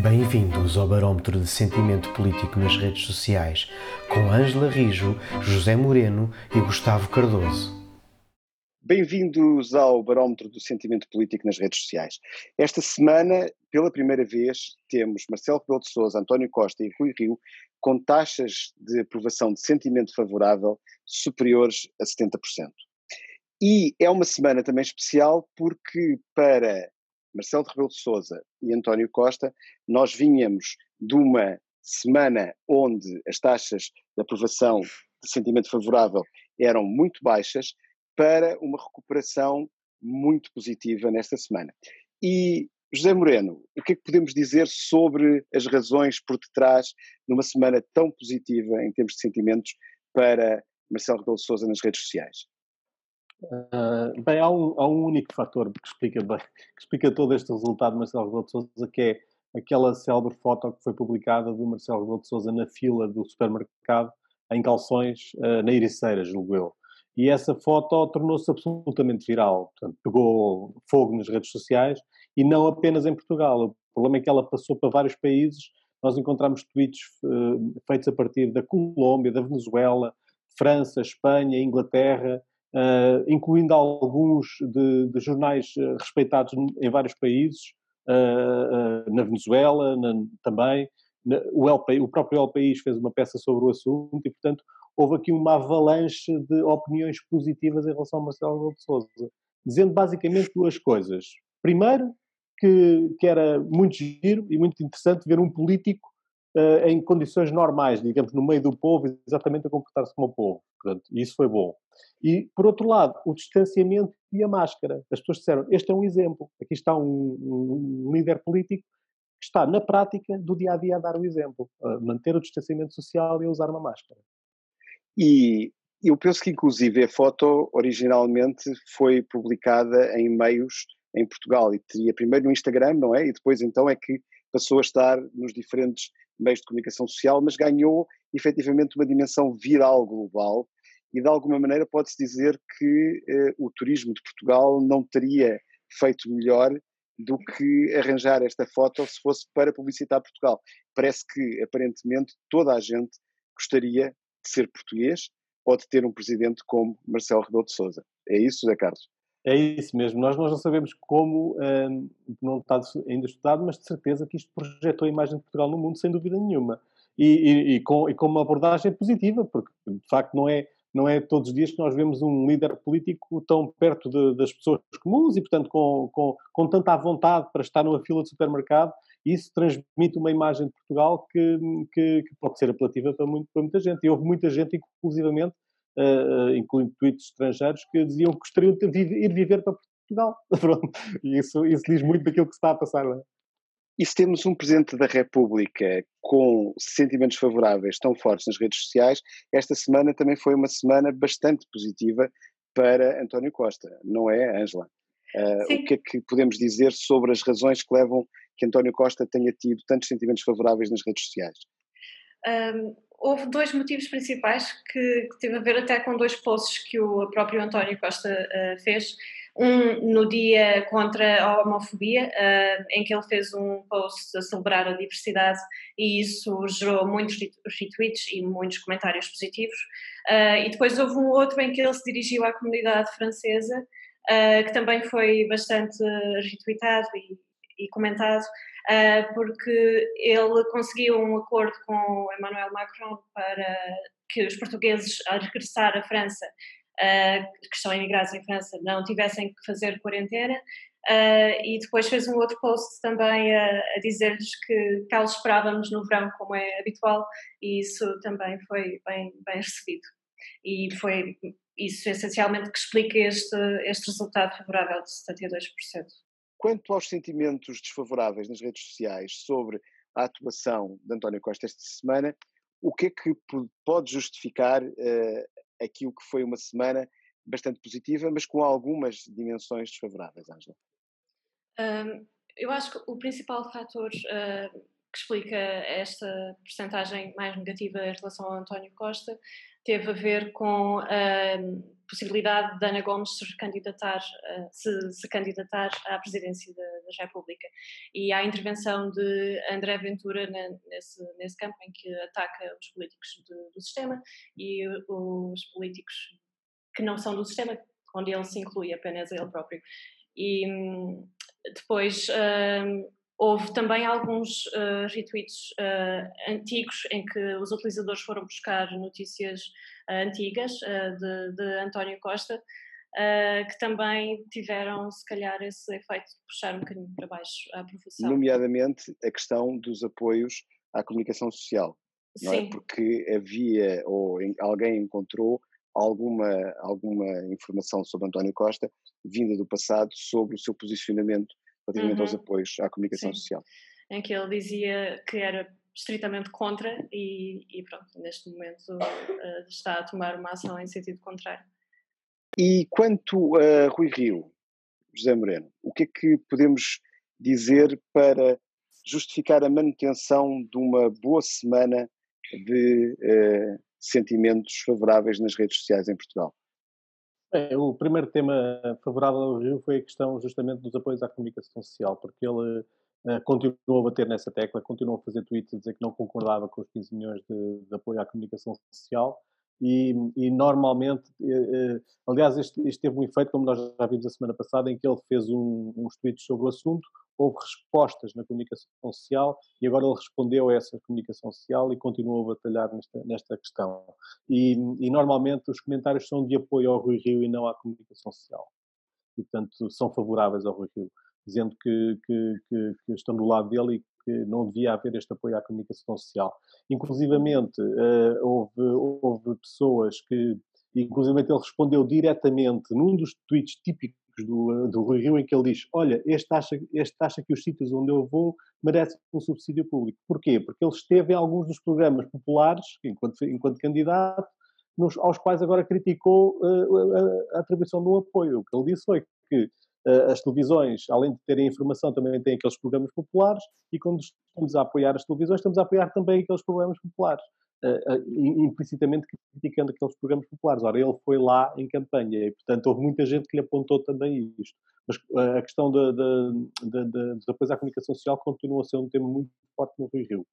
Bem-vindos ao Barómetro de Sentimento Político nas redes sociais, com Ângela Rijo, José Moreno e Gustavo Cardoso. Bem-vindos ao Barómetro do Sentimento Político nas redes sociais. Esta semana, pela primeira vez, temos Marcelo Rebelo de Sousa, António Costa e Rui Rio com taxas de aprovação de sentimento favorável superiores a 70%. E é uma semana também especial porque para Marcelo Rebelo de Sousa e António Costa, nós vinhamos de uma semana onde as taxas de aprovação de sentimento favorável eram muito baixas para uma recuperação muito positiva nesta semana. E José Moreno, o que é que podemos dizer sobre as razões por detrás de uma semana tão positiva em termos de sentimentos para Marcelo Rebelo de Sousa nas redes sociais? Uh, bem, há um, há um, único fator que explica, bem, que explica todo este resultado de Marcelo Rebelo de Sousa, que é aquela célebre foto que foi publicada do Marcelo Rebelo de Sousa na fila do supermercado em calções uh, na Ericeira, julgo eu. E essa foto tornou-se absolutamente viral, portanto, pegou fogo nas redes sociais e não apenas em Portugal. O problema é que ela passou para vários países. Nós encontramos tweets uh, feitos a partir da Colômbia, da Venezuela, França, Espanha, Inglaterra, uh, incluindo alguns de, de, jornais eh, respeitados em vários países, uh, na Venezuela na, também. Na, o, o próprio El País fez uma peça sobre o assunto e, portanto, houve aqui uma avalanche de opiniões positivas em relação a Marcelo Rebelo de Sousa, dizendo basicamente duas coisas. Primeiro, que, que era muito giro e muito interessante ver um político uh, em condições normais, digamos, no meio do povo, exatamente a comportar-se como o povo. Portanto, isso foi bom. E, por outro lado, o distanciamento e a máscara. As pessoas disseram, este é um exemplo. Aqui está um, um líder político que está, na prática, do dia a dia a dar o exemplo. A manter o distanciamento social e a usar uma máscara. E eu penso que, inclusive, a foto originalmente foi publicada em meios em Portugal e teria primeiro no Instagram, não é? E depois então é que passou a estar nos diferentes meios de comunicação social, mas ganhou efetivamente uma dimensão viral global e de alguma maneira pode-se dizer que eh, o turismo de Portugal não teria feito melhor do que arranjar esta foto se fosse para publicitar Portugal. Parece que aparentemente toda a gente gostaria de ser português ou de ter um presidente como Marcelo Rebelo de Sousa. É isso, José Carlos? É isso mesmo. Nós, nós não sabemos como, um, não está ainda estudado, mas de certeza que isto projetou a imagem de Portugal no mundo, sem dúvida nenhuma. E, e, e, com, e com uma abordagem positiva, porque de facto não é, não é todos os dias que nós vemos um líder político tão perto de, das pessoas comuns e, portanto, com, com, com tanta vontade para estar numa fila de supermercado. Isso transmite uma imagem de Portugal que, que, que pode ser apelativa para, muito, para muita gente. E houve muita gente, inclusivamente, incluindo tweets estrangeiros, que diziam que gostariam de ir viver para Portugal. Pronto. E isso, isso diz muito daquilo que se está a passar lá. E se temos um Presidente da República com sentimentos favoráveis tão fortes nas redes sociais, esta semana também foi uma semana bastante positiva para António Costa, não é, Ângela? Uh, o que é que podemos dizer sobre as razões que levam que António Costa tenha tido tantos sentimentos favoráveis nas redes sociais? Um, houve dois motivos principais que, que teve a ver até com dois posts que o próprio António Costa uh, fez. Um no dia contra a homofobia, uh, em que ele fez um post a celebrar a diversidade e isso gerou muitos retweets e muitos comentários positivos. Uh, e depois houve um outro em que ele se dirigiu à comunidade francesa, que também foi bastante retweetado e, e comentado, uh, porque ele conseguiu um acordo com Emmanuel Macron para que os portugueses, ao regressar à França, uh, que estão imigrados em França, não tivessem que fazer quarentena. Uh, e depois fez um outro post também a, a dizer-lhes que os esperávamos no verão, como é habitual, e isso também foi bem, bem recebido. E foi isso essencialmente que explica este, este resultado favorável de 72%. Quanto aos sentimentos desfavoráveis nas redes sociais sobre a atuação de António Costa esta semana, o que é que pode justificar uh, aquilo que foi uma semana bastante positiva, mas com algumas dimensões desfavoráveis, Ângela? Um, eu acho que o principal fator uh, que explica esta percentagem mais negativa em relação ao António Costa teve a ver com a possibilidade de Ana Gomes se candidatar, se, se candidatar à presidência da, da, República. E a intervenção de André Ventura nesse, nesse campo em que ataca os políticos do, do sistema e os políticos que não são do sistema, onde ele se inclui apenas ele próprio. E hum, depois hum, houve também alguns uh, retweets uh, antigos em que os utilizadores foram buscar notícias uh, antigas de, de, António Costa, que também tiveram, se calhar, esse efeito de puxar um bocadinho para baixo a profissão. Nomeadamente a questão dos apoios à comunicação social. Não é? Porque havia, ou alguém encontrou alguma, alguma informação sobre António Costa vinda do passado sobre o seu posicionamento relativamente uhum. aos apoios à comunicação Sim. social. Em que ele dizia que era estritamente contra e, e pronto, neste momento uh, está a tomar uma ação em sentido contrário. E quanto a Rui Rio, José Moreno, o que é que podemos dizer para justificar a manutenção de uma boa semana de uh, sentimentos favoráveis nas redes sociais em Portugal? É, o primeiro tema favorável ao Rio foi a questão justamente dos apoios à comunicação social, porque ele uh, continuou a bater nessa tecla, continuou a fazer tweets a dizer que não concordava com os 15 milhões de, de apoio à comunicação social e, e normalmente, uh, aliás, isto, isto, teve um efeito, como nós já vimos a semana passada, em que ele fez um, uns tweets sobre o assunto, houve respostas na comunicação social e agora ele respondeu a essa comunicação social e continuou a batalhar nesta, nesta questão. E, e, normalmente os comentários são de apoio ao Rui Rio e não à comunicação social. E, portanto, são favoráveis ao Rui Rio, dizendo que, que, que, que estão do lado dele que não devia haver este apoio à comunicação social. Inclusivamente, uh, houve, houve pessoas que, inclusive ele respondeu diretamente num dos tweets típicos do, do Rui Rio, em que ele diz: Olha, este acha, este acha que os sítios onde eu vou merecem um subsídio público. Porquê? Porque ele esteve em alguns dos programas populares, enquanto, enquanto candidato, nos, aos quais agora criticou uh, a, a, atribuição do apoio. O que ele disse foi que as televisões, além de terem informação, também têm aqueles programas populares, e quando estamos a apoiar as televisões, estamos a apoiar também aqueles programas populares uh, implicitamente criticando aqueles programas populares. Ora, ele foi lá em campanha e, portanto, houve muita gente que lhe apontou também isto. Mas uh, a questão de, de, dos apoios à comunicação social continua a ser um tema muito forte no Rio Rio.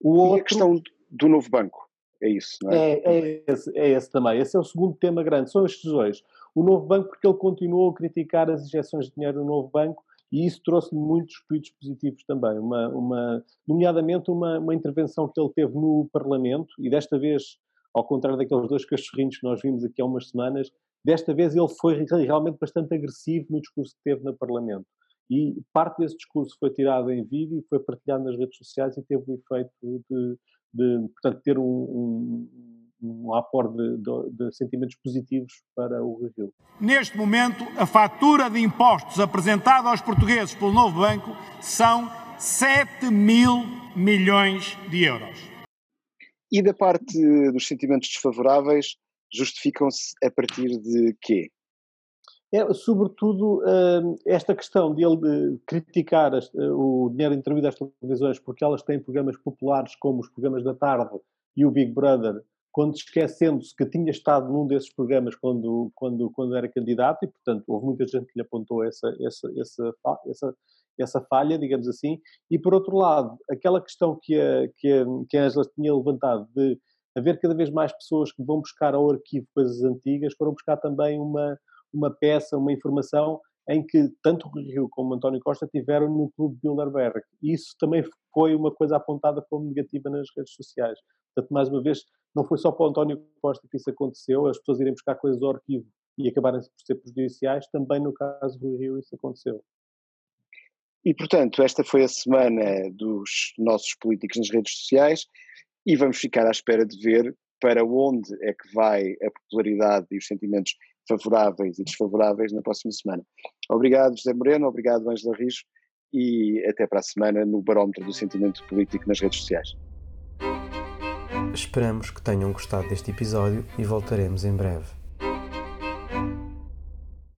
O outro... E a questão do novo banco? É isso, não é? É, é, esse, é esse também. Esse é o segundo tema grande. São estes dois. O novo banco, porque ele continuou a criticar as injeções de dinheiro do novo banco e isso trouxe-lhe muitos tweets positivos também, uma, uma, nomeadamente uma, uma intervenção que ele teve no Parlamento, e desta vez, ao contrário daqueles dois cachorrinhos que nós vimos aqui há umas semanas, desta vez ele foi realmente bastante agressivo no discurso que teve no Parlamento. E parte desse discurso foi tirado em vídeo e foi partilhado nas redes sociais e teve o efeito de, de portanto, ter um, um um aporte de, de, de, sentimentos positivos para o Rio. Neste momento, a fatura de impostos apresentada aos portugueses pelo novo banco são 7 mil milhões de euros. E da parte dos sentimentos desfavoráveis, justificam-se a partir de quê? É, sobretudo, hum, esta questão de ele criticar o dinheiro intervido às televisões porque elas têm programas populares como os programas da tarde e o Big Brother quando esquecendo-se que tinha estado num desses programas quando, quando, quando era candidato, e portanto houve muita gente que lhe apontou essa, essa, essa, essa, essa falha, digamos assim, e por outro lado, aquela questão que a, que a, que a Angela tinha levantado de haver cada vez mais pessoas que vão buscar ao arquivo coisas antigas, foram buscar também uma, uma peça, uma informação em que tanto o Rio como o António Costa tiveram no Clube Bilderberg. E isso também foi uma coisa apontada como negativa nas redes sociais. Portanto, mais uma vez, não foi só para o António Costa que isso aconteceu, as pessoas irem buscar coisas ao arquivo e acabarem por ser prejudiciais, também no caso do Rio isso aconteceu. E, portanto, esta foi a semana dos nossos políticos nas redes sociais e vamos ficar à espera de ver para onde é que vai a popularidade e os sentimentos favoráveis e desfavoráveis na próxima semana. Obrigado, José Moreno, obrigado, Ângela Rijo, e até para a semana no Barómetro do Sentimento Político nas redes sociais. Esperamos que tenham gostado deste episódio e voltaremos em breve.